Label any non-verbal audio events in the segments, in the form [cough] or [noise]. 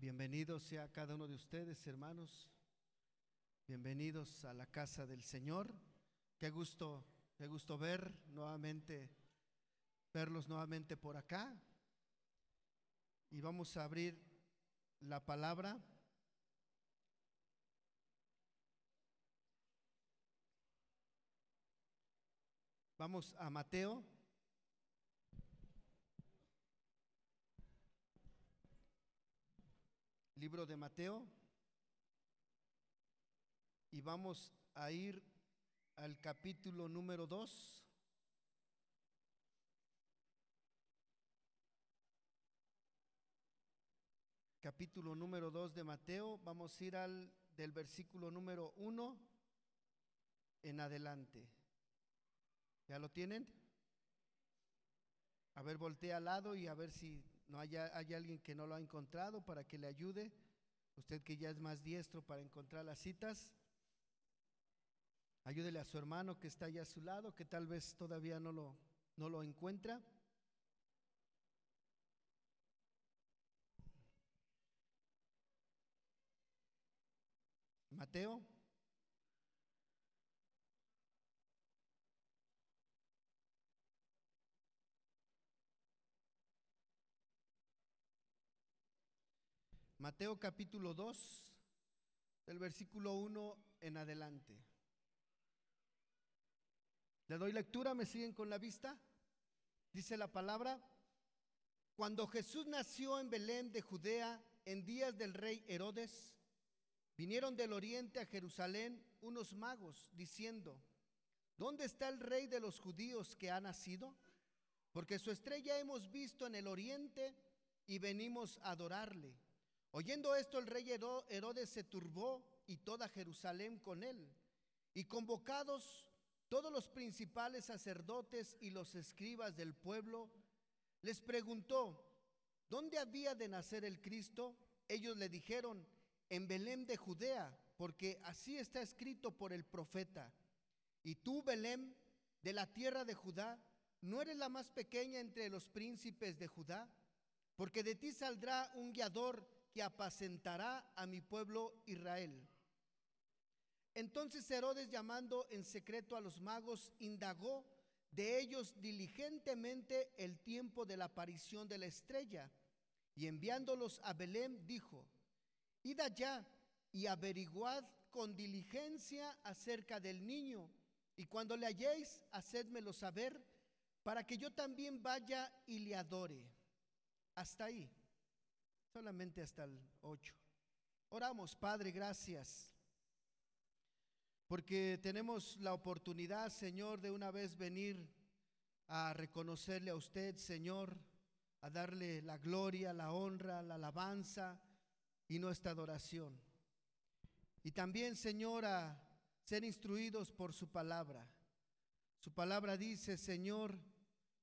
Bienvenidos sea cada uno de ustedes, hermanos. Bienvenidos a la casa del Señor. Qué gusto, qué gusto ver nuevamente, verlos nuevamente por acá. Y vamos a abrir la palabra. Vamos a Mateo libro de Mateo y vamos a ir al capítulo número 2. Capítulo número 2 de Mateo, vamos a ir al del versículo número 1 en adelante. ¿Ya lo tienen? A ver, voltea al lado y a ver si no haya, hay alguien que no lo ha encontrado para que le ayude. Usted que ya es más diestro para encontrar las citas. Ayúdele a su hermano que está allá a su lado, que tal vez todavía no lo, no lo encuentra. Mateo Mateo capítulo 2, del versículo 1 en adelante. Le doy lectura, me siguen con la vista. Dice la palabra, cuando Jesús nació en Belén de Judea en días del rey Herodes, vinieron del oriente a Jerusalén unos magos diciendo, ¿dónde está el rey de los judíos que ha nacido? Porque su estrella hemos visto en el oriente y venimos a adorarle. Oyendo esto, el rey Herodes se turbó y toda Jerusalén con él. Y convocados todos los principales sacerdotes y los escribas del pueblo, les preguntó, ¿dónde había de nacer el Cristo? Ellos le dijeron, en Belén de Judea, porque así está escrito por el profeta. Y tú, Belén, de la tierra de Judá, ¿no eres la más pequeña entre los príncipes de Judá? Porque de ti saldrá un guiador que apacentará a mi pueblo Israel. Entonces Herodes, llamando en secreto a los magos, indagó de ellos diligentemente el tiempo de la aparición de la estrella, y enviándolos a Belén, dijo, Id allá y averiguad con diligencia acerca del niño, y cuando le halléis, hacedmelo saber, para que yo también vaya y le adore. Hasta ahí solamente hasta el 8. Oramos, Padre, gracias, porque tenemos la oportunidad, Señor, de una vez venir a reconocerle a usted, Señor, a darle la gloria, la honra, la alabanza y nuestra adoración. Y también, Señor, a ser instruidos por su palabra. Su palabra dice, Señor,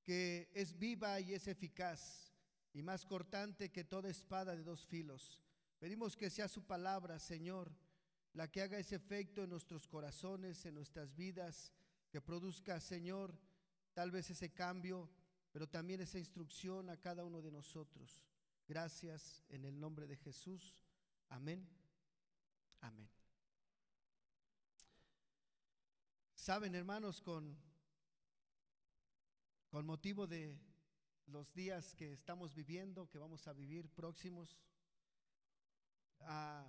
que es viva y es eficaz y más cortante que toda espada de dos filos. Pedimos que sea su palabra, Señor, la que haga ese efecto en nuestros corazones, en nuestras vidas, que produzca, Señor, tal vez ese cambio, pero también esa instrucción a cada uno de nosotros. Gracias en el nombre de Jesús. Amén. Amén. Saben, hermanos, con, con motivo de los días que estamos viviendo, que vamos a vivir próximos. Ah,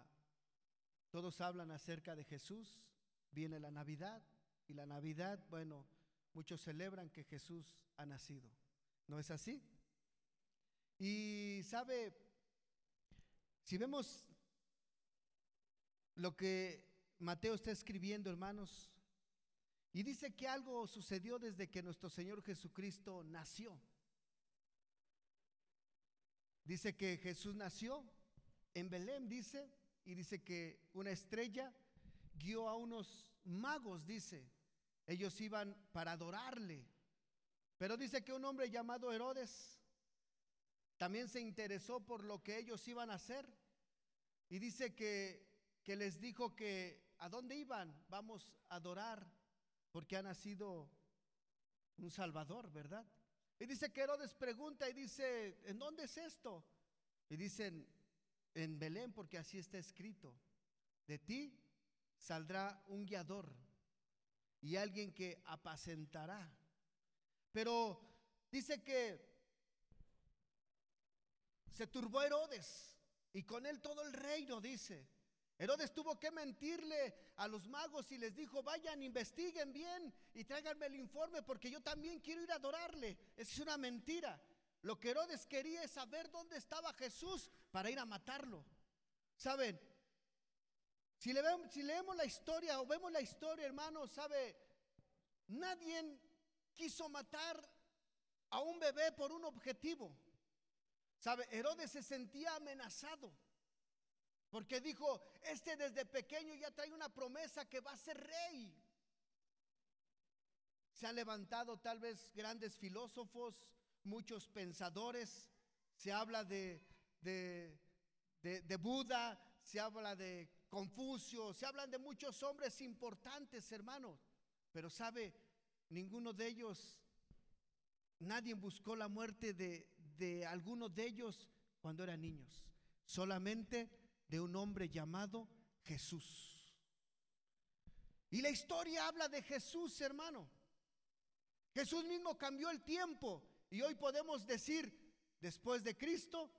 todos hablan acerca de Jesús, viene la Navidad y la Navidad, bueno, muchos celebran que Jesús ha nacido. ¿No es así? Y sabe, si vemos lo que Mateo está escribiendo, hermanos, y dice que algo sucedió desde que nuestro Señor Jesucristo nació. Dice que Jesús nació en Belén, dice, y dice que una estrella guió a unos magos, dice. Ellos iban para adorarle. Pero dice que un hombre llamado Herodes también se interesó por lo que ellos iban a hacer. Y dice que, que les dijo que a dónde iban, vamos a adorar, porque ha nacido un Salvador, ¿verdad? Y dice que Herodes pregunta y dice, ¿en dónde es esto? Y dicen, en Belén, porque así está escrito. De ti saldrá un guiador y alguien que apacentará. Pero dice que se turbó Herodes y con él todo el reino, dice. Herodes tuvo que mentirle a los magos y les dijo, vayan, investiguen bien y tráiganme el informe porque yo también quiero ir a adorarle. Es una mentira. Lo que Herodes quería es saber dónde estaba Jesús para ir a matarlo. ¿Saben? Si, si leemos la historia o vemos la historia, hermano, ¿sabe? Nadie quiso matar a un bebé por un objetivo. ¿Sabe? Herodes se sentía amenazado. Porque dijo, este desde pequeño ya trae una promesa que va a ser rey. Se han levantado tal vez grandes filósofos, muchos pensadores. Se habla de, de, de, Buda, se habla de Confucio, se hablan de muchos hombres importantes, hermanos. Pero sabe, ninguno de ellos, nadie buscó la muerte de, de algunos de ellos cuando eran niños. Solamente de un hombre llamado Jesús. Y la historia habla de Jesús, hermano. Jesús mismo cambió el tiempo y hoy podemos decir después de Cristo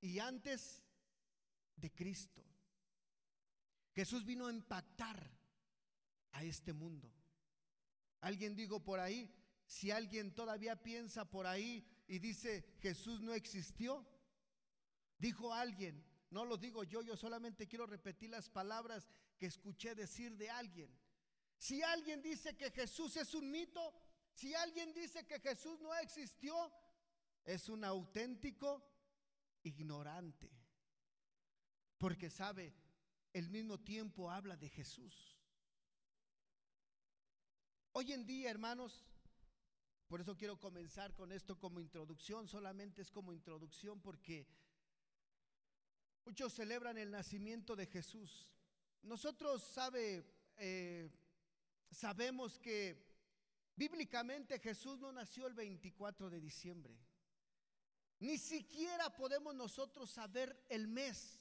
y antes de Cristo. Jesús vino a impactar a este mundo. Alguien dijo por ahí, si alguien todavía piensa por ahí y dice Jesús no existió, dijo alguien, no lo digo yo, yo solamente quiero repetir las palabras que escuché decir de alguien. Si alguien dice que Jesús es un mito, si alguien dice que Jesús no existió, es un auténtico ignorante. Porque sabe, el mismo tiempo habla de Jesús. Hoy en día, hermanos, por eso quiero comenzar con esto como introducción, solamente es como introducción porque Muchos celebran el nacimiento de Jesús. Nosotros sabe, eh, sabemos que bíblicamente Jesús no nació el 24 de diciembre. Ni siquiera podemos nosotros saber el mes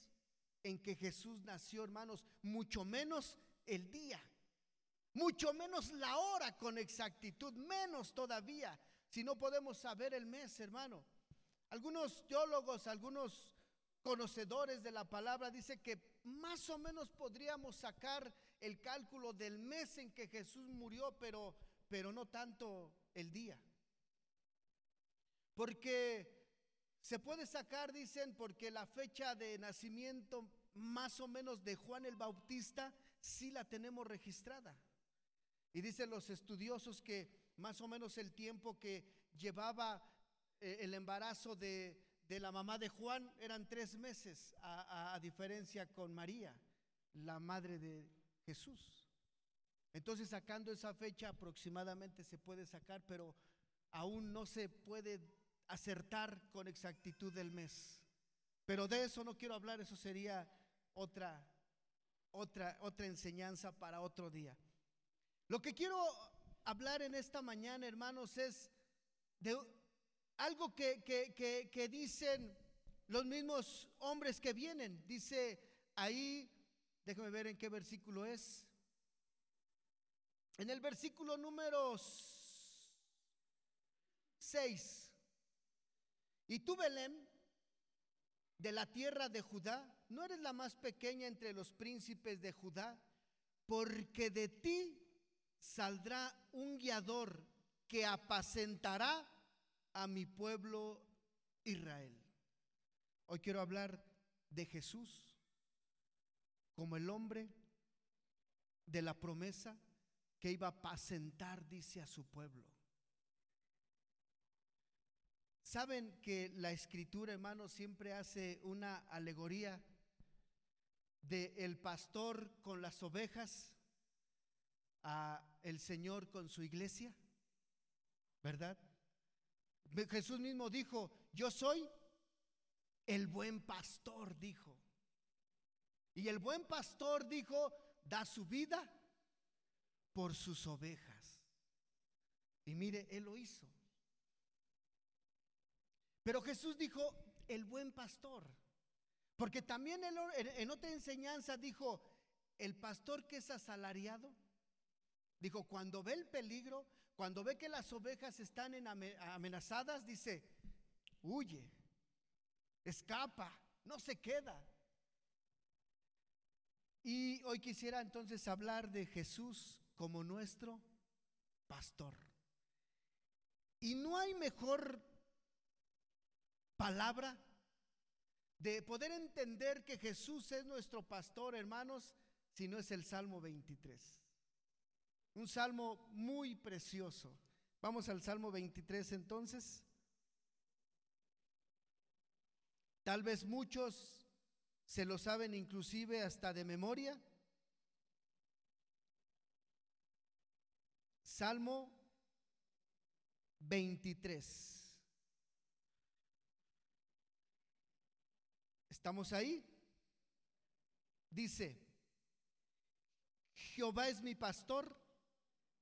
en que Jesús nació, hermanos, mucho menos el día, mucho menos la hora con exactitud, menos todavía, si no podemos saber el mes, hermano. Algunos teólogos, algunos conocedores de la palabra, dice que más o menos podríamos sacar el cálculo del mes en que Jesús murió, pero, pero no tanto el día. Porque se puede sacar, dicen, porque la fecha de nacimiento más o menos de Juan el Bautista sí la tenemos registrada. Y dicen los estudiosos que más o menos el tiempo que llevaba eh, el embarazo de, de la mamá de Juan eran tres meses, a, diferencia con María, la madre de Jesús. Entonces sacando esa fecha aproximadamente se puede sacar, pero aún no se puede acertar con exactitud el mes. Pero de eso no quiero hablar, eso sería otra, otra, otra enseñanza para otro día. Lo que quiero hablar en esta mañana, hermanos, es de algo que, que, dicen los mismos hombres que vienen. Dice ahí, déjame ver en qué versículo es. En el versículo número 6. Y tú, Belén, de la tierra de Judá, no eres la más pequeña entre los príncipes de Judá, porque de ti saldrá un guiador que apacentará a mi pueblo Israel. Hoy quiero hablar de Jesús como el hombre de la promesa que iba a apacentar, dice, a su pueblo. Saben que la escritura, hermano, siempre hace una alegoría de el pastor con las ovejas a el Señor con su iglesia, ¿verdad? Jesús mismo dijo, yo soy el buen pastor, dijo. Y el buen pastor dijo, da su vida por sus ovejas. Y mire, él lo hizo. Pero Jesús dijo, el buen pastor. Porque también en otra enseñanza dijo, el pastor que es asalariado, dijo, cuando ve el peligro, cuando ve que las ovejas están amenazadas, dice, huye, escapa, no se queda. Y hoy quisiera entonces hablar de Jesús como nuestro pastor. Y no hay mejor palabra de poder entender que Jesús es nuestro pastor, hermanos, si no es el Salmo 23. Un salmo muy precioso. Vamos al Salmo 23 entonces. Tal vez muchos se lo saben inclusive hasta de memoria. Salmo 23. ¿Estamos ahí? Dice, Jehová es mi pastor,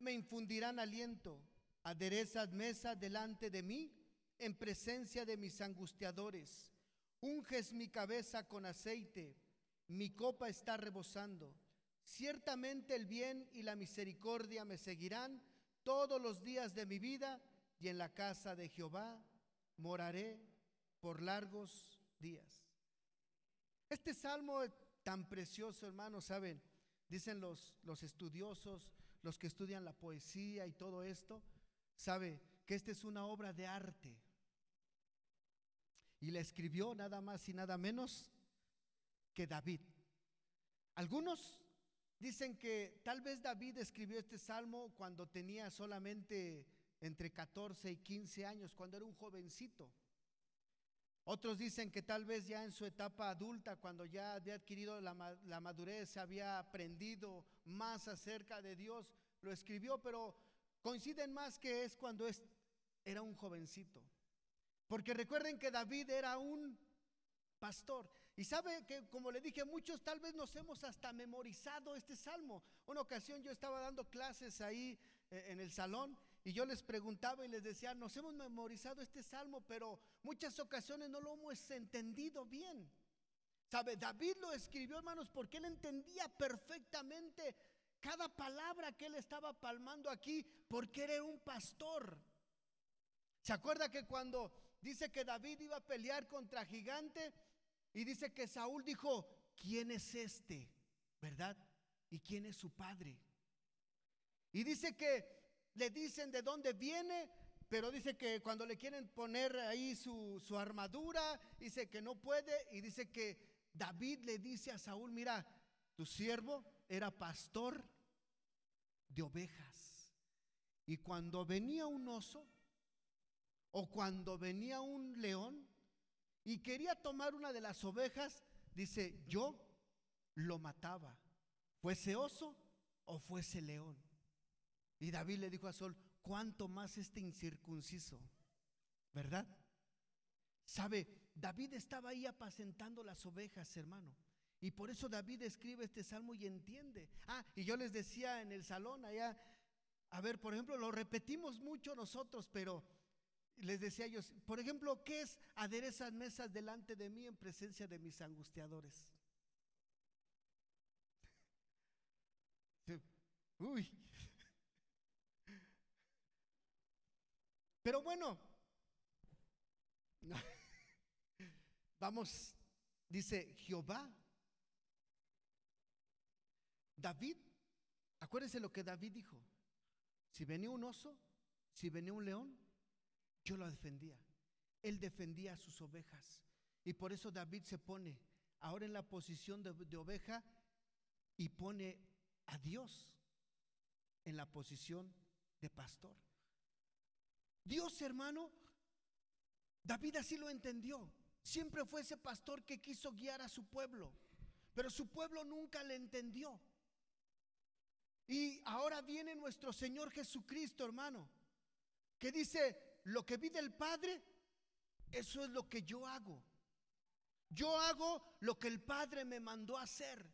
me infundirán aliento. Aderezas mesa delante de mí en presencia de mis angustiadores. Unges mi cabeza con aceite, mi copa está rebosando. Ciertamente el bien y la misericordia me seguirán todos los días de mi vida y en la casa de Jehová moraré por largos días. Este salmo tan precioso, hermanos, saben, dicen los, los estudiosos, los que estudian la poesía y todo esto, sabe que esta es una obra de arte. Y la escribió nada más y nada menos que David. Algunos dicen que tal vez David escribió este salmo cuando tenía solamente entre 14 y 15 años, cuando era un jovencito. Otros dicen que tal vez ya en su etapa adulta, cuando ya había adquirido la, madurez, había aprendido más acerca de Dios, lo escribió, pero coinciden más que es cuando es, era un jovencito. Porque recuerden que David era un pastor. Y sabe que, como le dije, muchos tal vez nos hemos hasta memorizado este salmo. Una ocasión yo estaba dando clases ahí eh, en el salón y yo les preguntaba y les decía, nos hemos memorizado este salmo, pero muchas ocasiones no lo hemos entendido bien. ¿Sabe? David lo escribió, hermanos, porque él entendía perfectamente cada palabra que él estaba palmando aquí, porque era un pastor. ¿Se acuerda que cuando dice que David iba a pelear contra gigante y dice que Saúl dijo, ¿quién es este? ¿Verdad? ¿Y quién es su padre? Y dice que le dicen de dónde viene, pero dice que cuando le quieren poner ahí su, armadura, dice que no puede y dice que David le dice a Saúl, mira, tu siervo era pastor de ovejas. Y cuando venía un oso o cuando venía un león y quería tomar una de las ovejas, dice, yo lo mataba, fuese oso o fuese león. Y David le dijo a Saúl, ¿cuánto más este incircunciso? ¿Verdad? Sabe, David estaba ahí apacentando las ovejas, hermano. Y por eso David escribe este salmo y entiende. Ah, y yo les decía en el salón allá, a ver, por ejemplo, lo repetimos mucho nosotros, pero les decía yo, por ejemplo, ¿qué es aderezas mesas delante de mí en presencia de mis angustiadores? [laughs] Uy, Pero bueno, [laughs] vamos, dice Jehová. David, acuérdense lo que David dijo. Si venía un oso, si venía un león, yo lo defendía. Él defendía a sus ovejas. Y por eso David se pone ahora en la posición de, de oveja y pone a Dios en la posición de pastor. Dios, hermano, David así lo entendió. Siempre fue ese pastor que quiso guiar a su pueblo. pero su pueblo nunca le entendió. Y ahora viene nuestro Señor Jesucristo, hermano, que dice, lo que vi del Padre, eso es lo que yo hago. Yo hago lo que el Padre me mandó hacer.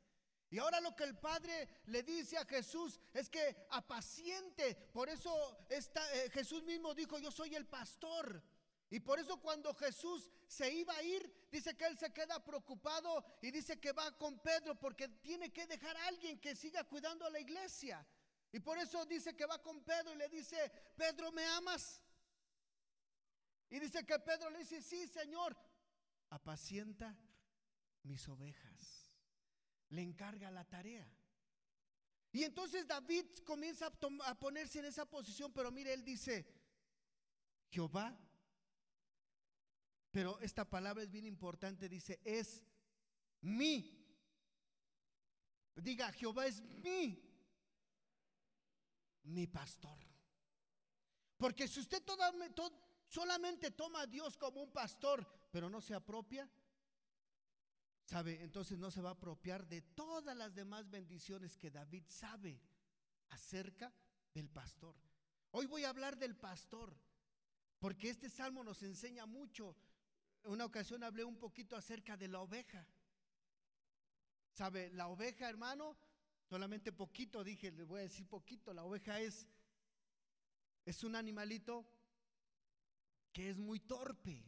Y ahora lo que el Padre le dice a Jesús es que apaciente. Por eso está, eh, Jesús mismo dijo, yo soy el pastor. Y por eso cuando Jesús se iba a ir, dice que él se queda preocupado y dice que va con Pedro porque tiene que dejar a alguien que siga cuidando a la iglesia. Y por eso dice que va con Pedro y le dice, Pedro, ¿me amas? Y dice que Pedro le dice, sí, Señor, apacienta mis ovejas. Le encarga la tarea. Y entonces David comienza a, ponerse en esa posición, pero mire, él dice, Jehová pero esta palabra es bien importante, dice, es mi. Diga, Jehová es mi, mi pastor. Porque si usted solamente toma a Dios como un pastor, pero no se apropia, ¿sabe? Entonces no se va a apropiar de todas las demás bendiciones que David sabe acerca del pastor. Hoy voy a hablar del pastor, porque este salmo nos enseña mucho una ocasión hablé un poquito acerca de la oveja. ¿Sabe? La oveja, hermano, solamente poquito dije, le voy a decir poquito, la oveja es es un animalito que es muy torpe.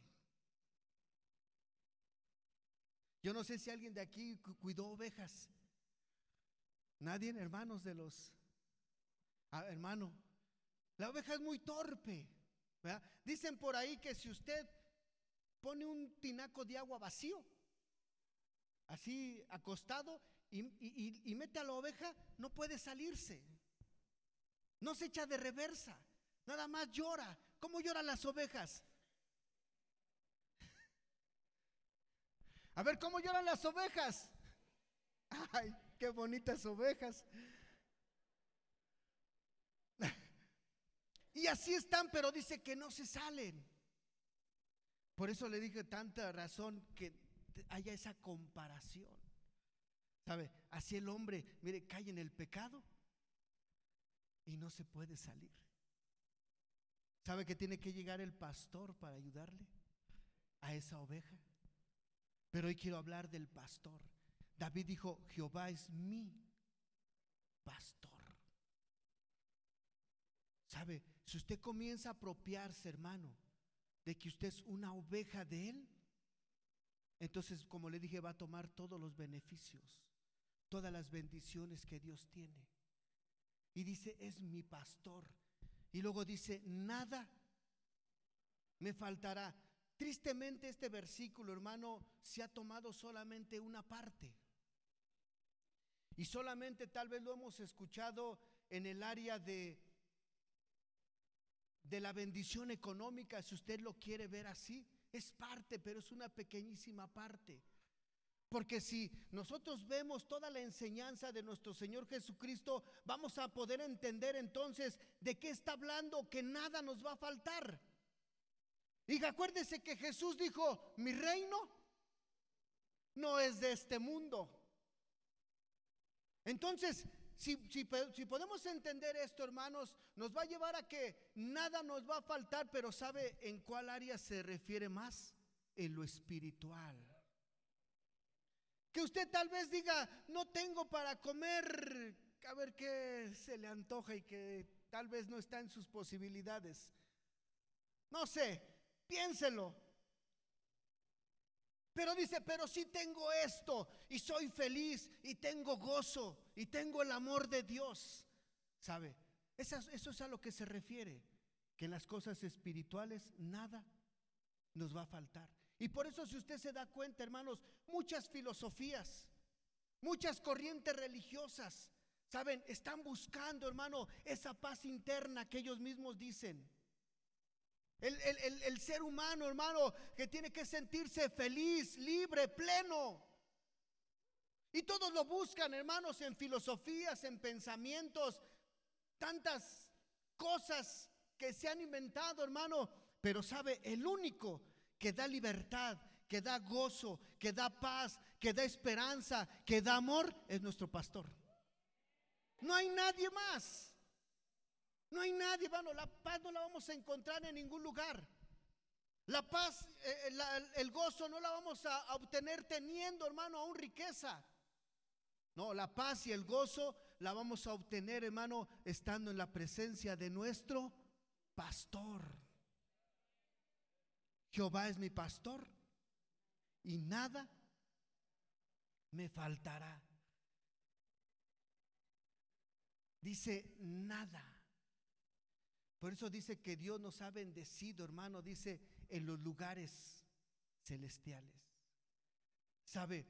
Yo no sé si alguien de aquí cuidó ovejas. Nadie, hermanos de los ah, hermano, la oveja es muy torpe. Dicen por ahí que si usted pone un tinaco de agua vacío, así acostado, y, mete a la oveja, no puede salirse. No se echa de reversa, nada más llora. ¿Cómo lloran las ovejas? A ver, ¿cómo lloran las ovejas? Ay, qué bonitas ovejas. [laughs] Y así están, pero dice que no se salen. Por eso le dije tanta razón que haya esa comparación. ¿Sabe? Así el hombre, mire, cae en el pecado y no se puede salir. ¿Sabe que tiene que llegar el pastor para ayudarle a esa oveja? Pero hoy quiero hablar del pastor. David dijo, Jehová es mi pastor. ¿Sabe? Si usted comienza a apropiarse, hermano, de que usted es una oveja de Él, entonces, como le dije, va a tomar todos los beneficios, todas las bendiciones que Dios tiene. Y dice, es mi pastor. Y luego dice, nada me faltará. Tristemente este versículo, hermano, se ha tomado solamente una parte. Y solamente tal vez lo hemos escuchado en el área de de la bendición económica, si usted lo quiere ver así. Es parte, pero es una pequeñísima parte. Porque si nosotros vemos toda la enseñanza de nuestro Señor Jesucristo, vamos a poder entender entonces de qué está hablando, que nada nos va a faltar. Y acuérdese que Jesús dijo, mi reino no es de este mundo. Entonces, si, podemos entender esto, hermanos, nos va a llevar a que nada nos va a faltar, pero ¿sabe en cuál área se refiere más? En lo espiritual. Que usted tal vez diga, no tengo para comer, a ver qué se le antoja y que tal vez no está en sus posibilidades. No sé, piénselo. Pero dice, pero sí tengo esto y soy feliz y tengo gozo y tengo el amor de Dios. ¿Sabe? Eso es a lo que se refiere, que en las cosas espirituales nada nos va a faltar. Y por eso si usted se da cuenta, hermanos, muchas filosofías, muchas corrientes religiosas, ¿saben? Están buscando, hermano, esa paz interna que ellos mismos dicen. El, ser humano, hermano, que tiene que sentirse feliz, libre, pleno. Y todos lo buscan, hermanos, en filosofías, en pensamientos, tantas cosas que se han inventado, hermano. Pero sabe, el único que da libertad, que da gozo, que da paz, que da esperanza, que da amor, es nuestro pastor. No hay nadie más. No hay nadie, hermano. La paz no la vamos a encontrar en ningún lugar. La paz, eh, eh, el gozo no la vamos a, obtener teniendo, hermano, aún riqueza. No, la paz y el gozo la vamos a obtener, hermano, estando en la presencia de nuestro pastor. Jehová es mi pastor y nada me faltará. Dice nada. Por eso dice que Dios nos ha bendecido, hermano, dice en los lugares celestiales. ¿Sabe?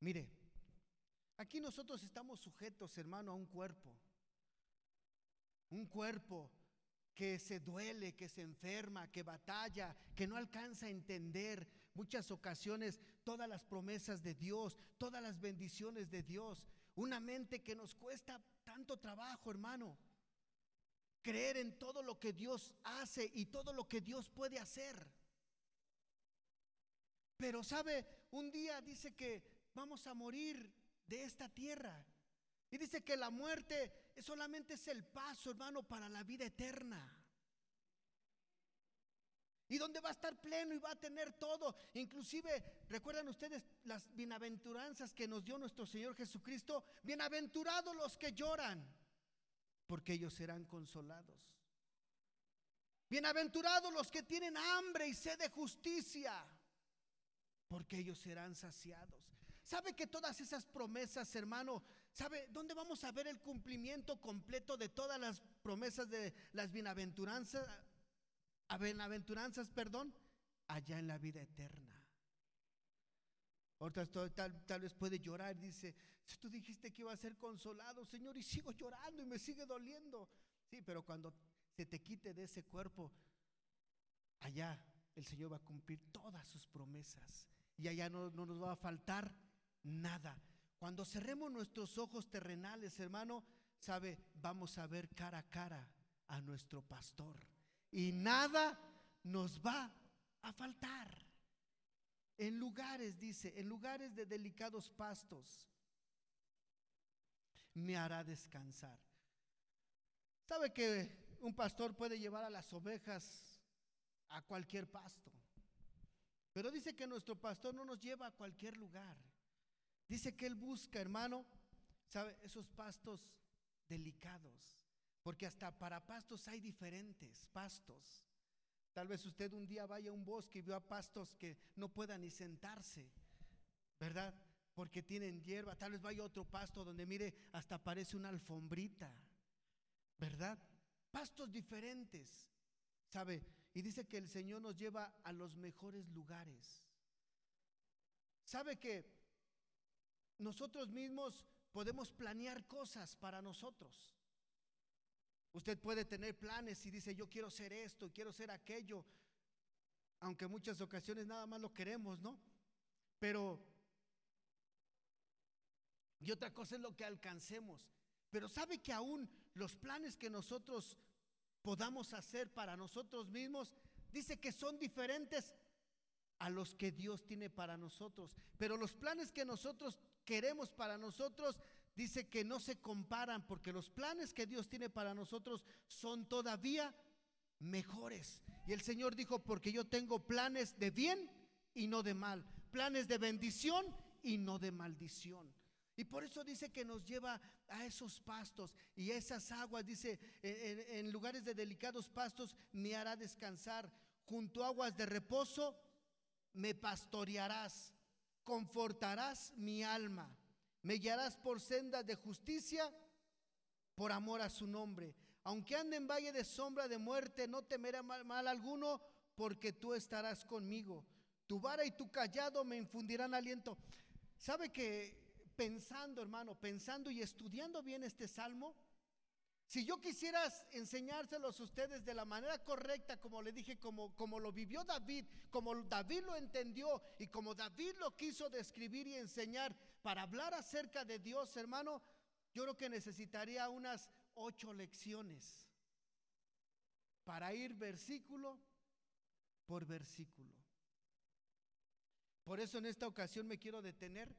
Mire, aquí nosotros estamos sujetos, hermano, a un cuerpo. Un cuerpo que se duele, que se enferma, que batalla, que no alcanza a entender muchas ocasiones todas las promesas de Dios, todas las bendiciones de Dios. Una mente que nos cuesta tanto trabajo, hermano creer en todo lo que Dios hace y todo lo que Dios puede hacer. Pero sabe, un día dice que vamos a morir de esta tierra. Y dice que la muerte solamente es el paso, hermano, para la vida eterna. Y donde va a estar pleno y va a tener todo. Inclusive, recuerdan ustedes las bienaventuranzas que nos dio nuestro Señor Jesucristo. Bienaventurados los que lloran porque ellos serán consolados. Bienaventurados los que tienen hambre y sed de justicia, porque ellos serán saciados. ¿Sabe que todas esas promesas, hermano, sabe dónde vamos a ver el cumplimiento completo de todas las promesas de las bienaventuranzas? Bienaventuranzas, perdón, allá en la vida eterna. Ahorita tal, tal, vez puede llorar, dice, tú dijiste que iba a ser consolado, Señor, y sigo llorando y me sigue doliendo. Sí, pero cuando se te quite de ese cuerpo, allá el Señor va a cumplir todas sus promesas y allá no, no nos va a faltar nada. Cuando cerremos nuestros ojos terrenales, hermano, sabe, vamos a ver cara a cara a nuestro pastor y nada nos va a faltar. En lugares, dice, en lugares de delicados pastos, me hará descansar. ¿Sabe que un pastor puede llevar a las ovejas a cualquier pasto? Pero dice que nuestro pastor no nos lleva a cualquier lugar. Dice que él busca, hermano, ¿sabe? Esos pastos delicados. Porque hasta para pastos hay diferentes pastos. Tal vez usted un día vaya a un bosque y vea pastos que no puedan ni sentarse, ¿verdad? Porque tienen hierba. Tal vez vaya otro pasto donde mire, hasta parece una alfombrita, ¿verdad? Pastos diferentes, ¿sabe? Y dice que el Señor nos lleva a los mejores lugares. ¿Sabe que nosotros mismos podemos planear cosas para nosotros? Usted puede tener planes y dice, yo quiero ser esto, quiero ser aquello, aunque muchas ocasiones nada más lo queremos, ¿no? Pero, y otra cosa es lo que alcancemos. Pero sabe que aún los planes que nosotros podamos hacer para nosotros mismos, dice que son diferentes a los que Dios tiene para nosotros. Pero los planes que nosotros queremos para nosotros dice que no se comparan porque los planes que Dios tiene para nosotros son todavía mejores. Y el Señor dijo, porque yo tengo planes de bien y no de mal, planes de bendición y no de maldición. Y por eso dice que nos lleva a esos pastos y esas aguas, dice, en, lugares de delicados pastos me hará descansar, junto a aguas de reposo me pastorearás, confortarás mi alma. Me guiarás por sendas de justicia por amor a su nombre. Aunque ande en valle de sombra de muerte, no temeré mal, alguno, porque tú estarás conmigo. Tu vara y tu callado me infundirán aliento. ¿Sabe que pensando, hermano, pensando y estudiando bien este salmo, si yo quisiera enseñárselos a ustedes de la manera correcta, como le dije, como, como lo vivió David, como David lo entendió y como David lo quiso describir y enseñar para hablar acerca de Dios, hermano, yo creo que necesitaría unas ocho lecciones para ir versículo por versículo. Por eso en esta ocasión me quiero detener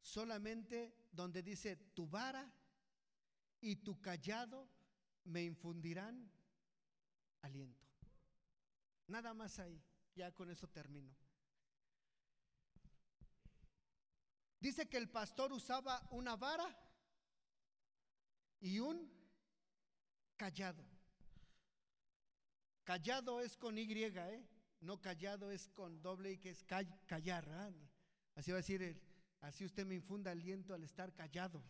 solamente donde dice, tu vara y tu callado me infundirán aliento. Nada más ahí, ya con eso termino. Dice que el pastor usaba una vara y un callado. Callado es con Y, ¿eh? No callado es con doble y que es callar. Así va a decir, así usted me infunda aliento al estar callado.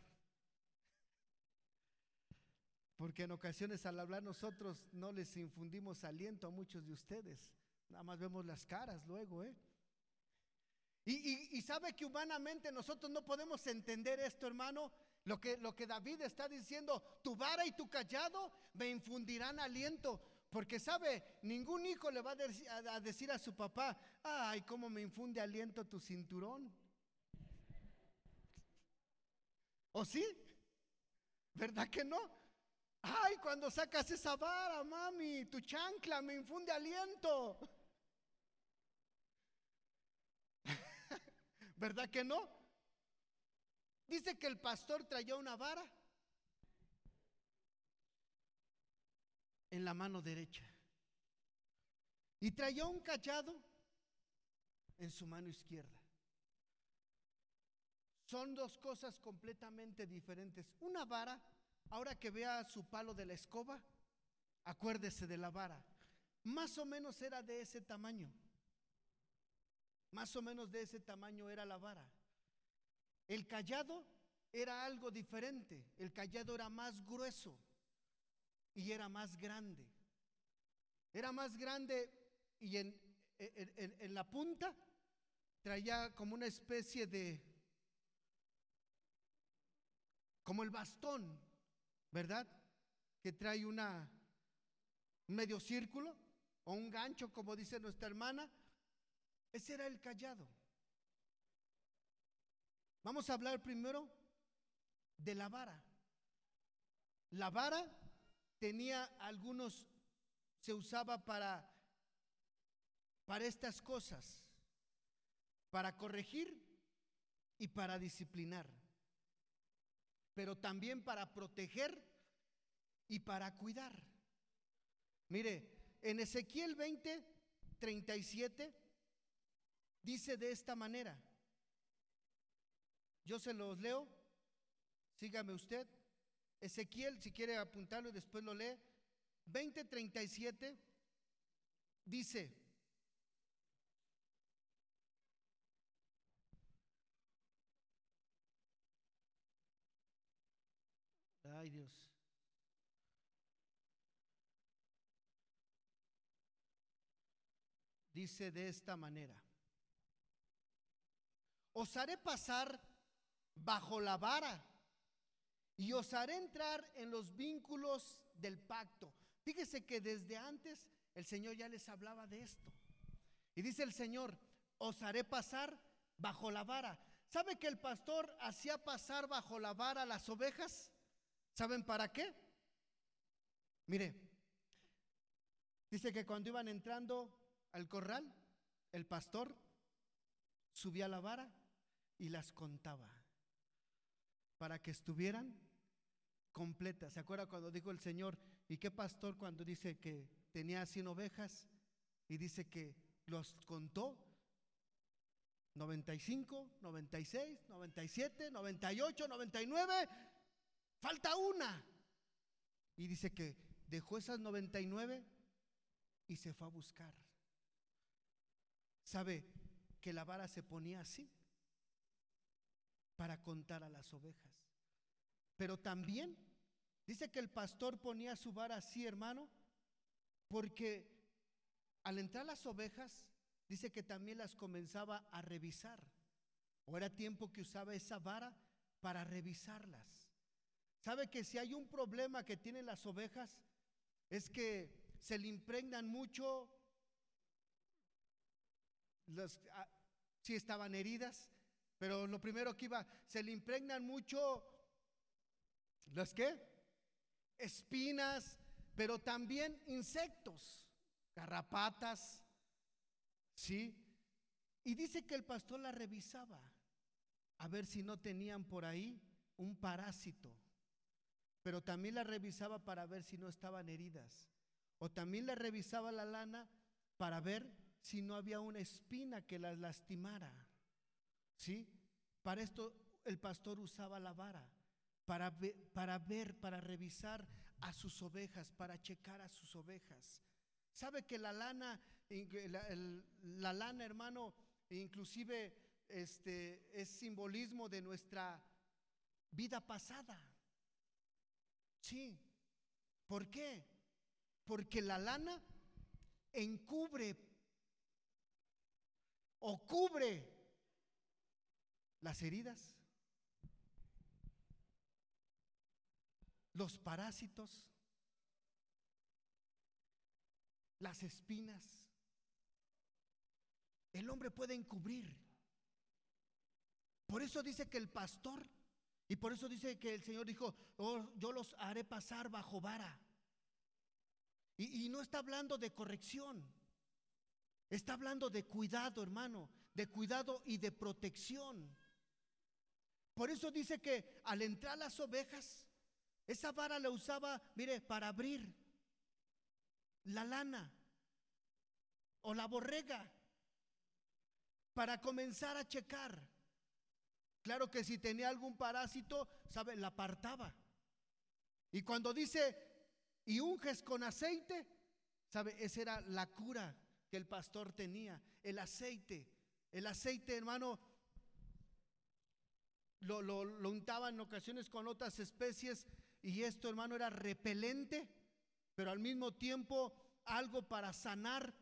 Porque en ocasiones al hablar nosotros no les infundimos aliento a muchos de ustedes. Nada más vemos las caras luego, ¿eh? Y, sabe que humanamente nosotros no podemos entender esto, hermano. Lo que, lo que David está diciendo, tu vara y tu callado me infundirán aliento. Porque sabe, ningún hijo le va a, a decir a su papá, ay, cómo me infunde aliento tu cinturón. ¿O sí? ¿Verdad que no? Ay, cuando sacas esa vara, mami, tu chancla me infunde aliento. [laughs] ¿Verdad que no? Dice que el pastor traía una vara en la mano derecha y traía un callado en su mano izquierda. Son dos cosas completamente diferentes. Una vara Ahora que vea su palo de la escoba, acuérdese de la vara. Más o menos era de ese tamaño. Más o menos de ese tamaño era la vara. El callado era algo diferente. El callado era más grueso y era más grande. Era más grande y en, en la punta traía como una especie de, como el bastón ¿verdad? Que trae una un medio círculo o un gancho, como dice nuestra hermana. Ese era el callado. Vamos a hablar primero de la vara. La vara tenía algunos, se usaba para, para estas cosas, para corregir y para disciplinar pero también para proteger y para cuidar. Mire, en Ezequiel 20, 37 dice de esta manera. Yo se los leo, sígame usted. Ezequiel, si quiere apuntarlo y después lo lee. 20:37 dice, Ay Dios. Dice de esta manera, os haré pasar bajo la vara y os haré entrar en los vínculos del pacto. Fíjese que desde antes el Señor ya les hablaba de esto. Y dice el Señor, os haré pasar bajo la vara. ¿Sabe que el pastor hacía pasar bajo la vara las ovejas? ¿Saben para qué? Mire, dice que cuando iban entrando al corral, el pastor subía la vara y las contaba para que estuvieran completas. ¿Se acuerda cuando dijo el Señor, ¿y qué pastor cuando dice que tenía 100 ovejas y dice que los contó? 95, 96, 97, 98, 99 Falta una. Y dice que dejó esas 99 y se fue a buscar. ¿Sabe que la vara se ponía así? Para contar a las ovejas. Pero también dice que el pastor ponía su vara así, hermano, porque al entrar las ovejas, dice que también las comenzaba a revisar. O era tiempo que usaba esa vara para revisarlas. ¿Sabe que si hay un problema que tienen las ovejas es que se le impregnan mucho, ah, si estaban heridas, pero lo primero que iba, se le impregnan mucho, ¿las qué? Espinas, pero también insectos, garrapatas, ¿sí? Y dice que el pastor la revisaba a ver si no tenían por ahí un parásito. Pero también la revisaba para ver si no estaban heridas. O también la revisaba la lana para ver si no había una espina que las lastimara. ¿Sí? Para esto el pastor usaba la vara, para, para ver, para revisar a sus ovejas, para checar a sus ovejas. ¿Sabe que la lana, la, la lana, hermano, inclusive este, es simbolismo de nuestra vida pasada? Sí. ¿Por qué? Porque la lana encubre o cubre las heridas, los parásitos, las espinas. El hombre puede encubrir. Por eso dice que el pastor, y por eso dice que el Señor dijo, oh, yo los haré pasar bajo vara. Y, y no está hablando de corrección, está hablando de cuidado, hermano, de cuidado y de protección. Por eso dice que al entrar las ovejas, esa vara la usaba, mire, para abrir la lana o la borrega, para comenzar a checar. Claro que si tenía algún parásito, ¿sabe? La apartaba. Y cuando dice, y unges con aceite, ¿sabe? Esa era la cura que el pastor tenía, el aceite. El aceite, hermano, lo, lo, lo untaba en ocasiones con otras especies y esto, hermano, era repelente, pero al mismo tiempo algo para sanar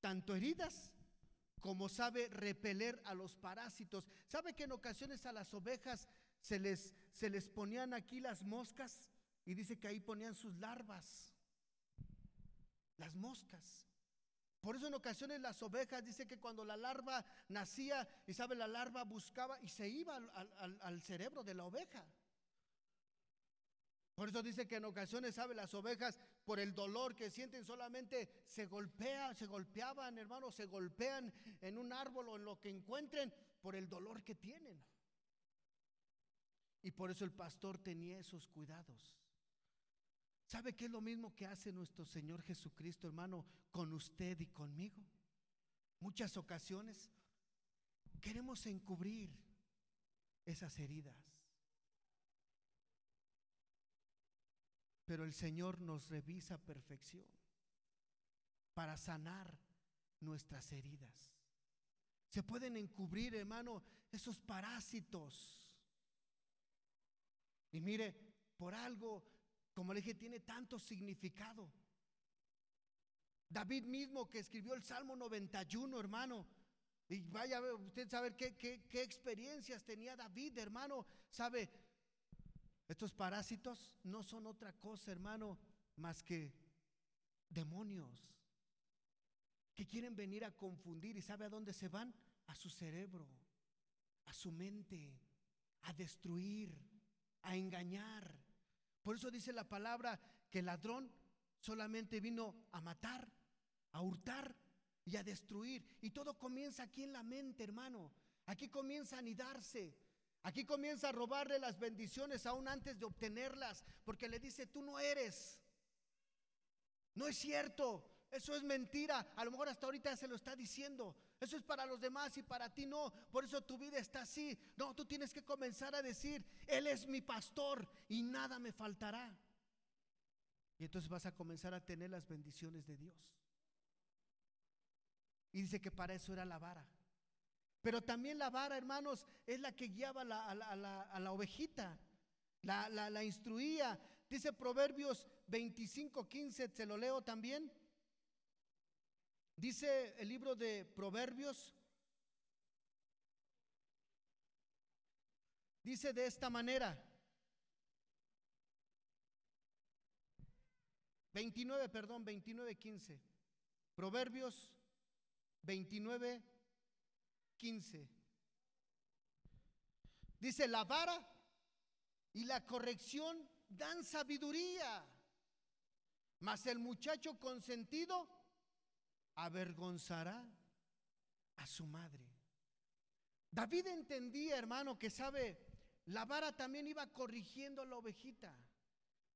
tanto heridas como sabe repeler a los parásitos. ¿Sabe que en ocasiones a las ovejas se les, se les ponían aquí las moscas? Y dice que ahí ponían sus larvas. Las moscas. Por eso en ocasiones las ovejas, dice que cuando la larva nacía, y sabe, la larva buscaba y se iba al, al, cerebro de la oveja. Por eso dice que en ocasiones, sabe, las ovejas por el dolor que sienten solamente se golpean, se golpeaban, hermanos, se golpean en un árbol o en lo que encuentren por el dolor que tienen. Y por eso el pastor tenía esos cuidados. ¿Sabe qué es lo mismo que hace nuestro Señor Jesucristo, hermano, con usted y conmigo? Muchas ocasiones queremos encubrir esas heridas. Pero el Señor nos revisa a perfección para sanar nuestras heridas. Se pueden encubrir, hermano, esos parásitos. Y mire, por algo como le dije, tiene tanto significado. David mismo que escribió el Salmo 91, hermano. Y vaya usted qué, qué experiencias tenía David, hermano. Sabe, estos parásitos no son otra cosa, hermano, más que demonios que quieren venir a confundir. ¿Y sabe a dónde se van? A su cerebro, a su mente, a destruir, a engañar. Por eso dice la palabra que el ladrón solamente vino a matar, a hurtar y a destruir. Y todo comienza aquí en la mente, hermano. Aquí comienza a anidarse. Aquí comienza a robarle las bendiciones aún antes de obtenerlas, porque le dice, tú no eres. No es cierto, eso es mentira. A lo mejor hasta ahorita se lo está diciendo. Eso es para los demás y para ti no. Por eso tu vida está así. No, tú tienes que comenzar a decir, Él es mi pastor y nada me faltará. Y entonces vas a comenzar a tener las bendiciones de Dios. Y dice que para eso era la vara. Pero también la vara, hermanos, es la que guiaba a, la, ovejita, la, instruía. Dice Proverbios 25, 15, se lo leo también. Dice el libro de Proverbios, dice de esta manera, 29, perdón, 29, 15. Proverbios 29, 15. Dice, la vara y la corrección dan sabiduría, mas el muchacho consentido avergonzará a su madre. David entendía, hermano, que sabe, la vara también iba corrigiendo a la ovejita,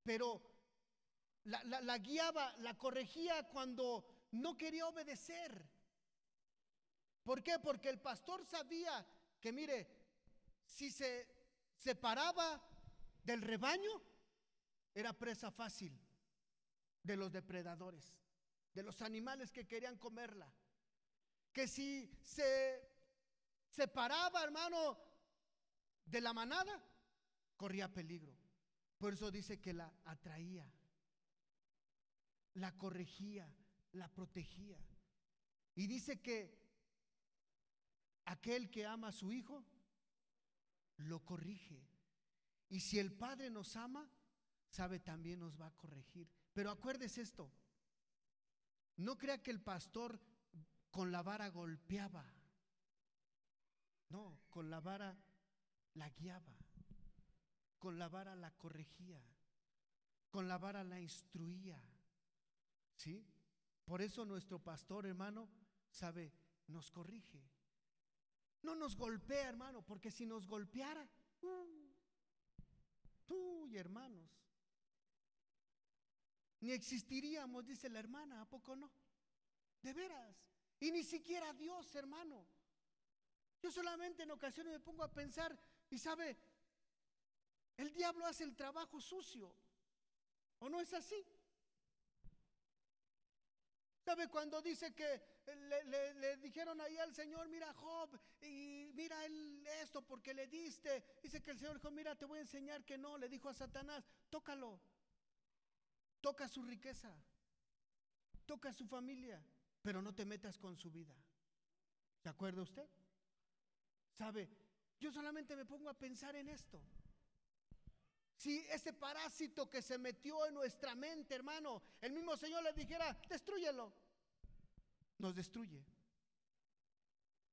pero la, la guiaba, la corregía cuando no quería obedecer. ¿Por qué? Porque el pastor sabía que, mire, si se separaba del rebaño, era presa fácil de los depredadores, de los animales que querían comerla. Que si se separaba, hermano, de la manada, corría peligro. Por eso dice que la atraía, la corregía, la protegía. Y dice que aquel que ama a su hijo, lo corrige. Y si el Padre nos ama, sabe también nos va a corregir. Pero acuérdese esto, no crea que el pastor con la vara golpeaba. No, con la vara la guiaba, con la vara la corregía, con la vara la instruía. ¿Sí? Por eso nuestro pastor, hermano, sabe, nos corrige. No nos golpea, hermano, porque si nos golpeara, uh, tú y hermanos, ni existiríamos, dice la hermana, ¿a poco no? De veras. Y ni siquiera Dios, hermano. Yo solamente en ocasiones me pongo a pensar y sabe, el diablo hace el trabajo sucio. ¿O no es así? ¿Sabe cuando dice que le, dijeron ahí al Señor, mira Job, y mira él esto porque le diste? Dice que el Señor dijo, mira, te voy a enseñar que no. Le dijo a Satanás, tócalo. Toca su riqueza. Toca su familia. Pero no te metas con su vida. ¿Se acuerda usted? ¿Sabe? Yo solamente me pongo a pensar en esto. Si ese parásito que se metió en nuestra mente, hermano, el mismo Señor le dijera, destruyelo, nos destruye.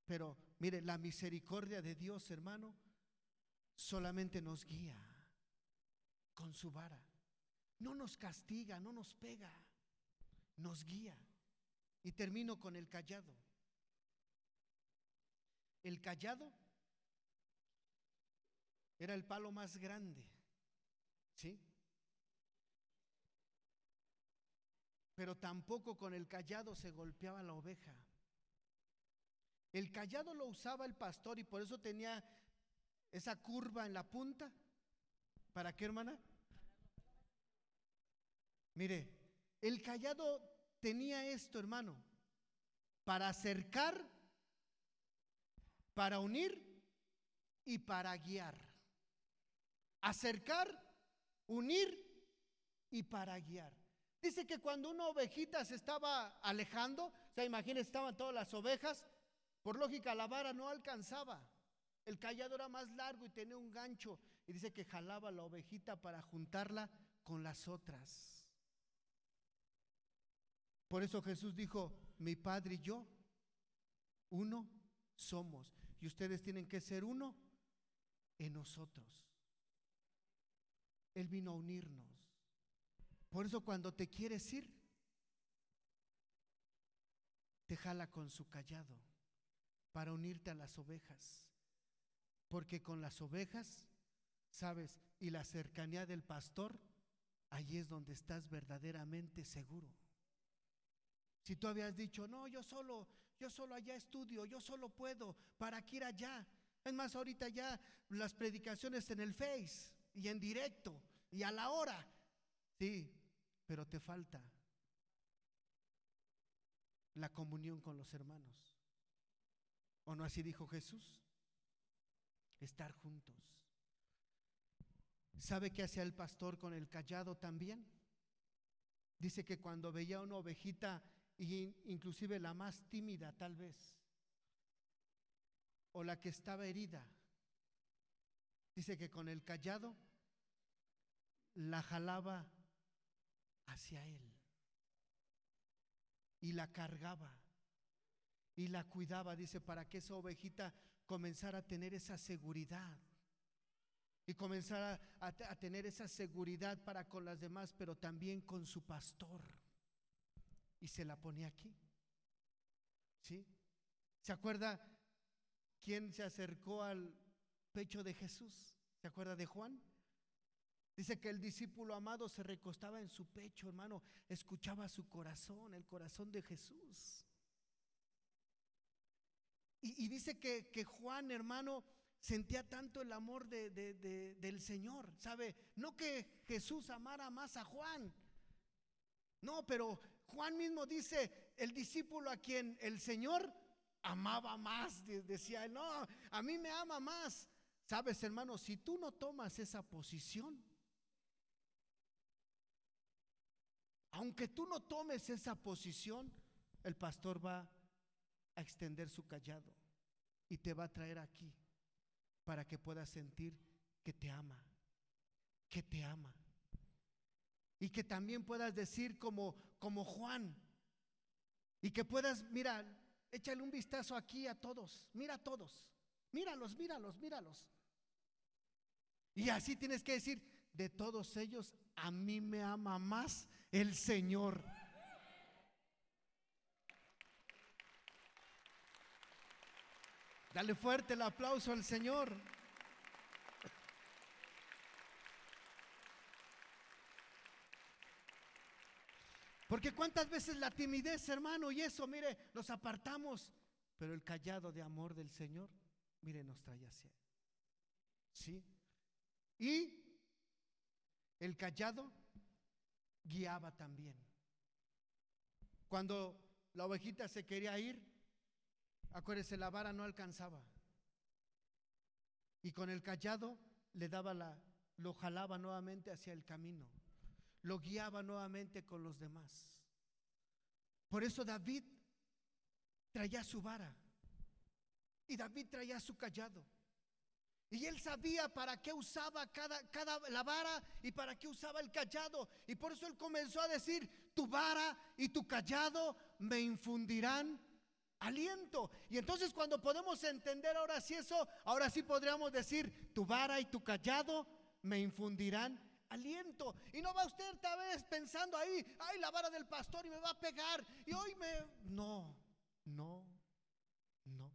Pero mire, la misericordia de Dios, hermano, solamente nos guía con su vara. No nos castiga, no nos pega, nos guía. Y termino con el callado. El callado era el palo más grande ¿Sí? Pero tampoco con el callado se golpeaba la oveja. El callado lo usaba el pastor y por eso tenía esa curva en la punta. ¿Para qué, hermana? Mire, el callado tenía esto, hermano, para acercar, para unir y para guiar. Acercar unir y para guiar. Dice que cuando una ovejita se estaba alejando, o sea, imagínense, estaban todas las ovejas, por lógica la vara no alcanzaba. El callado era más largo y tenía un gancho. Y dice que jalaba la ovejita para juntarla con las otras. Por eso Jesús dijo, mi Padre y yo, uno somos. Y ustedes tienen que ser uno en nosotros. Él vino a unirnos. Por eso cuando te quieres ir, te jala con su callado para unirte a las ovejas. Porque con las ovejas, sabes, y la cercanía del pastor, ahí es donde estás verdaderamente seguro. Si tú habías dicho, no, yo solo, yo solo allá estudio, yo solo puedo, ¿para qué ir allá? Es más, ahorita ya las predicaciones en el Face y en directo y a la hora. Sí, pero te falta la comunión con los hermanos. ¿O no así dijo Jesús? Estar juntos. ¿Sabe qué hacía el pastor con el callado también? Dice que cuando veía una ovejita, inclusive la más tímida tal vez, o la que estaba herida, dice que con el callado la jalaba hacia él y la cargaba y la cuidaba, dice, para que esa ovejita comenzara a tener esa seguridad y comenzara a, tener esa seguridad para con las demás, pero también con su pastor. Y se la ponía aquí. ¿Sí? ¿Se acuerda quién se acercó al pecho de Jesús. ¿Se acuerda de Juan? Dice que el discípulo amado se recostaba en su pecho, hermano, escuchaba su corazón, el corazón de Jesús. Y, dice que, Juan, hermano, sentía tanto el amor de, del Señor, ¿sabe? No que Jesús amara más a Juan, no, pero Juan mismo dice, el discípulo a quien el Señor amaba más, decía no, a mí me ama más. Sabes, hermano, si tú no tomas esa posición, aunque tú no tomes esa posición, el pastor va a extender su callado y te va a traer aquí para que puedas sentir que te ama, que te ama. Y que también puedas decir como, como Juan, y que puedas, mira, échale un vistazo aquí a todos, mira a todos, míralos, míralos, míralos. Y así tienes que decir, de todos ellos, a mí me ama más el Señor. Dale fuerte el aplauso al Señor. Porque cuántas veces la timidez, hermano, y eso, mire, nos apartamos. Pero el callado de amor del Señor, mire, nos trae hacia Él. ¿Sí? Y el callado guiaba también. Cuando la ovejita se quería ir, acuérdese, la vara no alcanzaba. Y con el callado le daba la, lo jalaba nuevamente hacia el camino lo guiaba nuevamente con los demás. Por eso David traía su vara y David traía su callado. Y él sabía para qué usaba cada, cada, la vara y para qué usaba el callado. Y por eso él comenzó a decir, tu vara y tu callado me infundirán aliento. Y entonces cuando podemos entender ahora sí eso, ahora sí podríamos decir, tu vara y tu callado me infundirán aliento. Y no va usted tal vez pensando ahí, ay, la vara del pastor y me va a pegar. Y hoy me... No, no, no.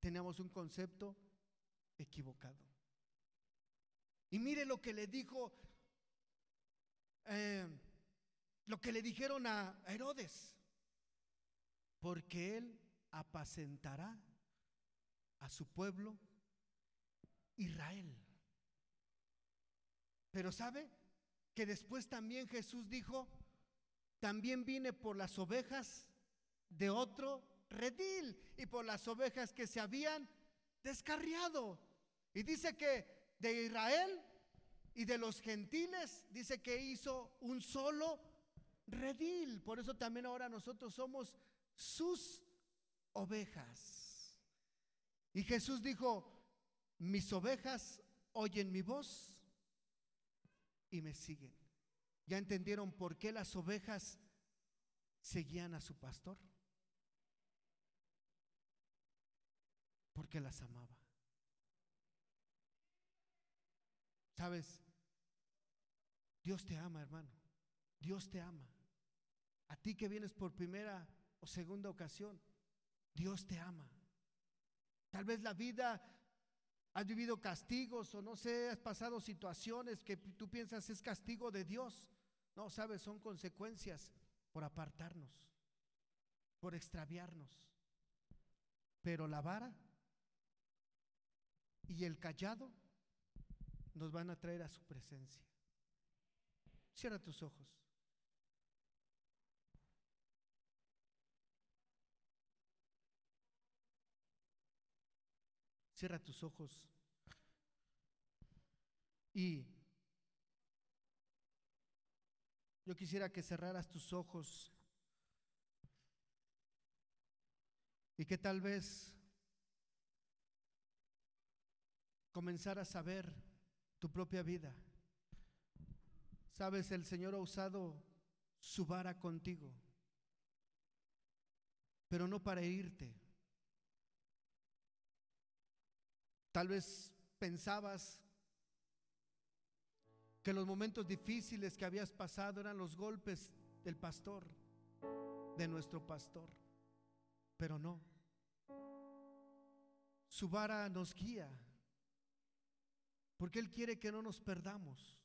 Tenemos un concepto equivocado. Y mire lo que le dijo, eh, lo que le dijeron a Herodes, porque él apacentará a su pueblo Israel. Pero ¿sabe? Que después también Jesús dijo, también vine por las ovejas de otro redil y por las ovejas que se habían descarriado. Y dice que de Israel y de los gentiles, dice que hizo un solo redil. Por eso también ahora nosotros somos sus ovejas. Y Jesús dijo, mis ovejas oyen mi voz y me siguen. ¿Ya entendieron por qué las ovejas seguían a su pastor? Porque las amaba. ¿Sabes? Dios te ama, hermano. Dios te ama. A ti que vienes por primera o segunda ocasión, Dios te ama. Tal vez la vida has vivido castigos o no sé, has pasado situaciones que tú piensas es castigo de Dios. No, sabes, son consecuencias por apartarnos, por extraviarnos. Pero la vara y el callado nos van a traer a su presencia. Cierra tus ojos. Cierra tus ojos. Y yo quisiera que cerraras tus ojos y que tal vez comenzaras a ver tu propia vida. Sabes, el Señor ha usado su vara contigo, pero no para herirte Tal vez pensabas que los momentos difíciles que habías pasado eran los golpes del pastor, de nuestro pastor, pero no. Su vara nos guía. Porque Él quiere que no nos perdamos.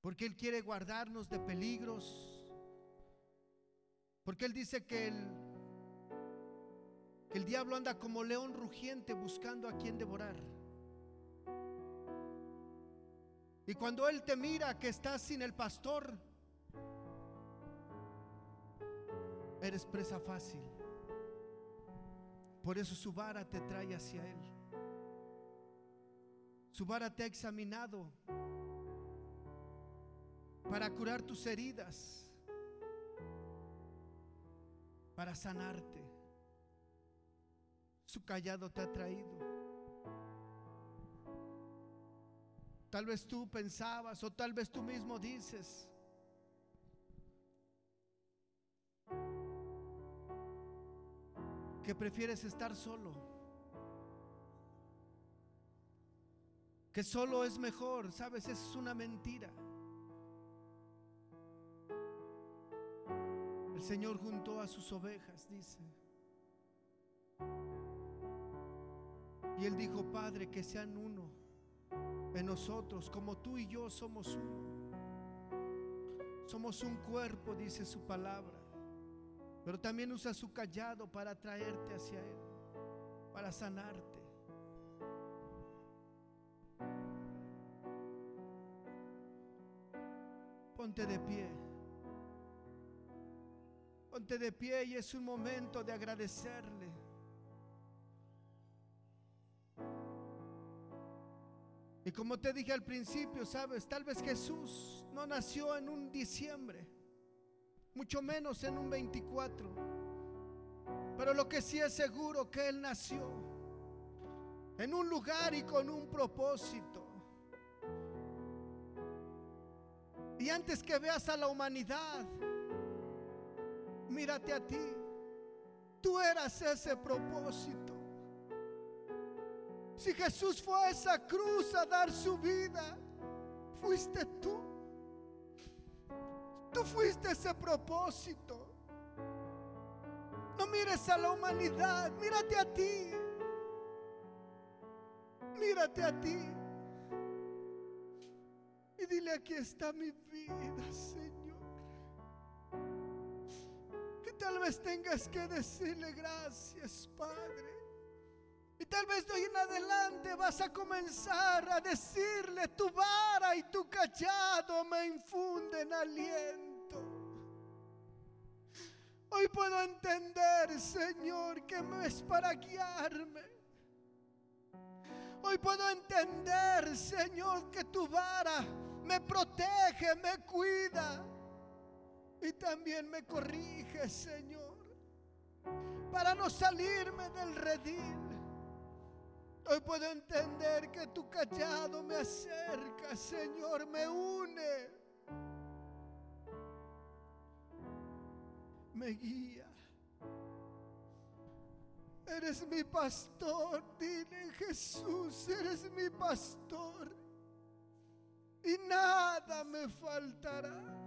Porque Él quiere guardarnos de peligros. Porque Él dice que el, que el diablo anda como león rugiente buscando a quien devorar. Y cuando Él te mira que estás sin el pastor, eres presa fácil. Por eso su vara te trae hacia Él. Su vara te ha examinado para curar tus heridas, para sanarte. Su callado te ha traído. Tal vez tú pensabas o tal vez tú mismo dices, que prefieres estar solo. Que solo es mejor, sabes, es una mentira. El Señor juntó a sus ovejas, dice. Y Él dijo, Padre, que sean uno en nosotros, como tú y yo somos uno. Somos un cuerpo, dice su palabra. Pero también usa su callado para traerte hacia Él, para sanarte. Ponte de pie. Ponte de pie y es un momento de agradecerle. Y como te dije al principio, sabes, tal vez Jesús no nació en un diciembre, mucho menos en un 24. Pero lo que sí es seguro que Él nació en un lugar y con un propósito. Y antes que veas a la humanidad, mírate a ti. Tú eras ese propósito. Si Jesús fue a esa cruz a dar su vida, fuiste tú. Tú fuiste ese propósito. No mires a la humanidad, mírate a ti. Mírate a ti. Y dile, aquí está mi vida, Señor. Que tal vez tengas que decirle gracias, Padre. Y tal vez de hoy en adelante vas a comenzar a decirle, tu vara y tu callado me infunden aliento. Hoy puedo entender, Señor, que me es para guiarme. Hoy puedo entender, Señor, que tu vara me protege, me cuida y también me corrige, Señor, para no salirme del redil. Hoy puedo entender que tu callado me acerca, Señor, me une, me guía. Eres mi pastor, dile Jesús, eres mi pastor y nada me faltará.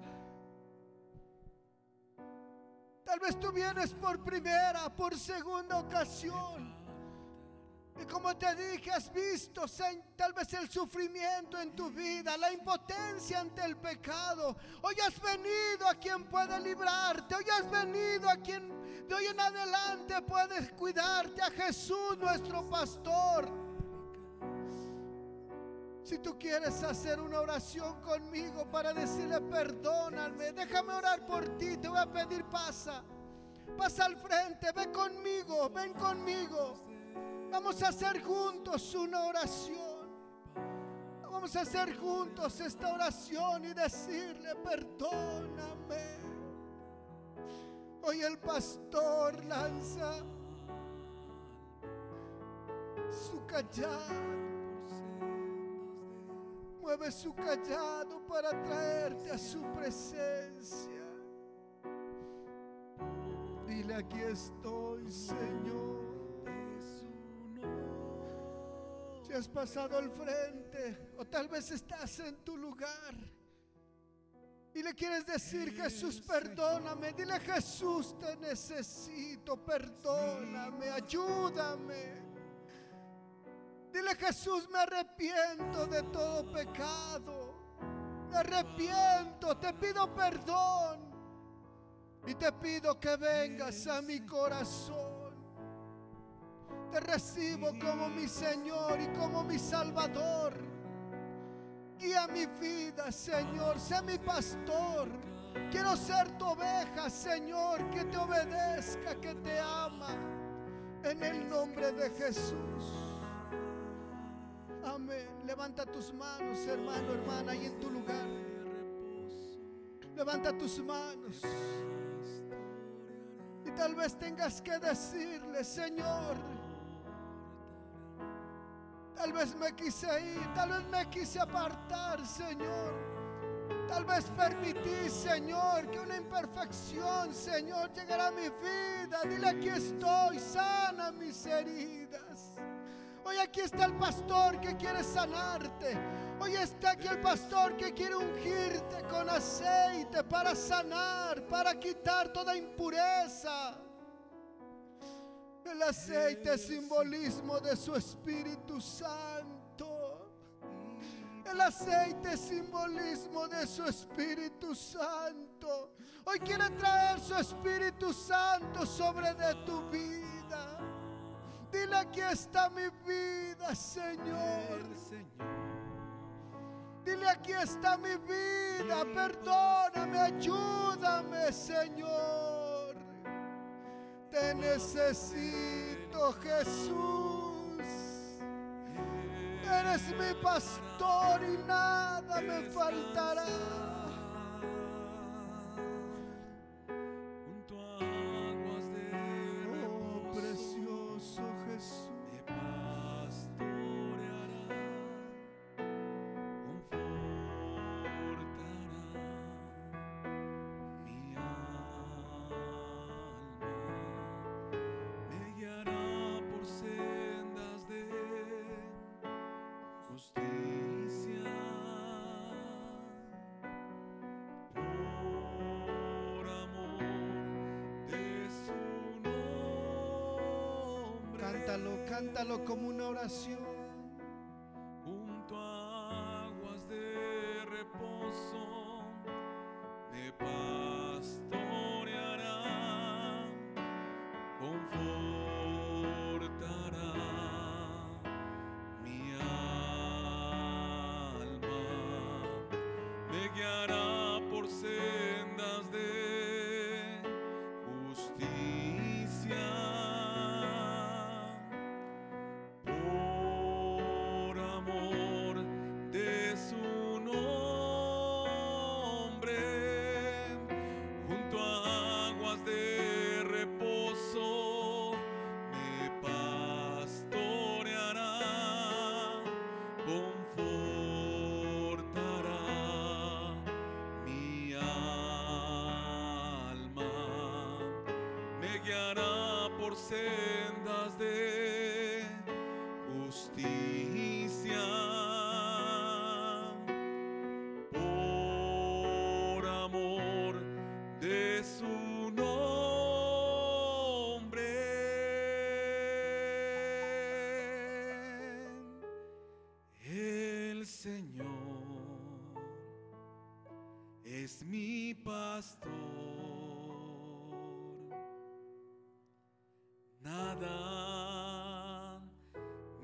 Tal vez tú vienes por primera, por segunda ocasión. Y como te dije, has visto tal vez el sufrimiento en tu vida, la impotencia ante el pecado. Hoy has venido a quien puede librarte. Hoy has venido a quien de hoy en adelante puedes cuidarte. A Jesús nuestro pastor. Si tú quieres hacer una oración conmigo para decirle perdóname, déjame orar por ti. Te voy a pedir pasa. Pasa al frente, ven conmigo, ven conmigo. Vamos a hacer juntos una oración. Vamos a hacer juntos esta oración y decirle, perdóname. Hoy el pastor lanza su callado. Mueve su callado para traerte a su presencia. Dile, aquí estoy, Señor. has pasado al frente o tal vez estás en tu lugar y le quieres decir, Jesús, perdóname. Dile, Jesús, te necesito, perdóname, ayúdame. Dile Jesús, me arrepiento de todo pecado. Me arrepiento, te pido perdón. Y te pido que vengas a mi corazón. Te recibo como mi Señor y como mi Salvador. Guía mi vida, Señor. Sé mi pastor. Quiero ser tu oveja, Señor, que te obedezca, que te ama. En el nombre de Jesús. Amén. Levanta tus manos, hermano, hermana, ahí en tu lugar. Levanta tus manos. Y tal vez tengas que decirle, Señor, tal vez me quise ir, tal vez me quise apartar, Señor. Tal vez permití, Señor, que una imperfección, Señor, llegara a mi vida. Dile, aquí estoy, sana mis heridas. Hoy aquí está el pastor que quiere sanarte. Hoy está aquí el pastor que quiere ungirte con aceite para sanar, para quitar toda impureza. El aceite es simbolismo de su Espíritu Santo. El aceite es simbolismo de su Espíritu Santo. Hoy quiere traer su Espíritu Santo sobre de tu vida. Dile aquí está mi vida, Señor. Dile aquí está mi vida. Perdóname, ayúdame, Señor. Te necesito, Jesús. Eres mi pastor y nada me faltará. Cántalo, cántalo como una oración.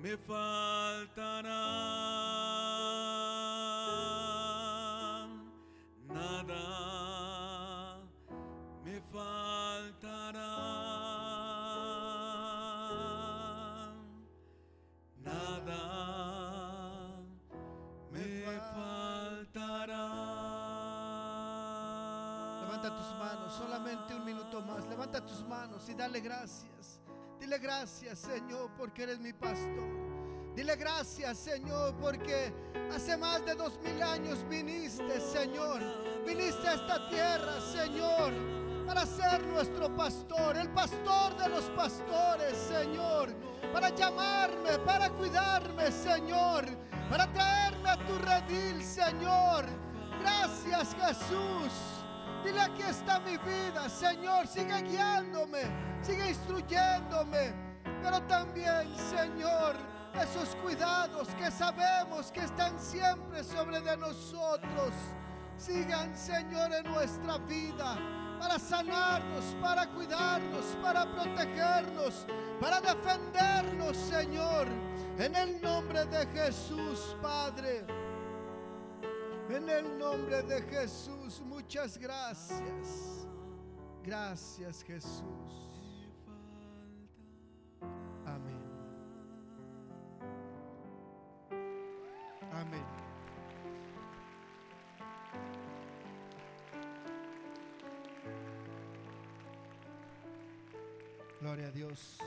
Me faltará. Nada me faltará. Nada me faltará. Levanta tus manos, solamente un minuto más. Levanta tus manos y dale gracias. Dile gracias, Señor, porque eres mi pastor. Dile gracias, Señor, porque hace más de dos mil años viniste, Señor. Viniste a esta tierra, Señor, para ser nuestro pastor, el pastor de los pastores, Señor. Para llamarme, para cuidarme, Señor. Para traerme a tu redil, Señor. Gracias, Jesús. Dile aquí está mi vida, Señor. Sigue guiándome, sigue instruyéndome. Pero también, Señor, esos cuidados que sabemos que están siempre sobre de nosotros, sigan, Señor, en nuestra vida para sanarnos, para cuidarnos, para protegernos, para defendernos, Señor. En el nombre de Jesús, Padre. En el nombre de Jesús, muchas gracias. Gracias, Jesús. Amén. Amén. Gloria a Dios.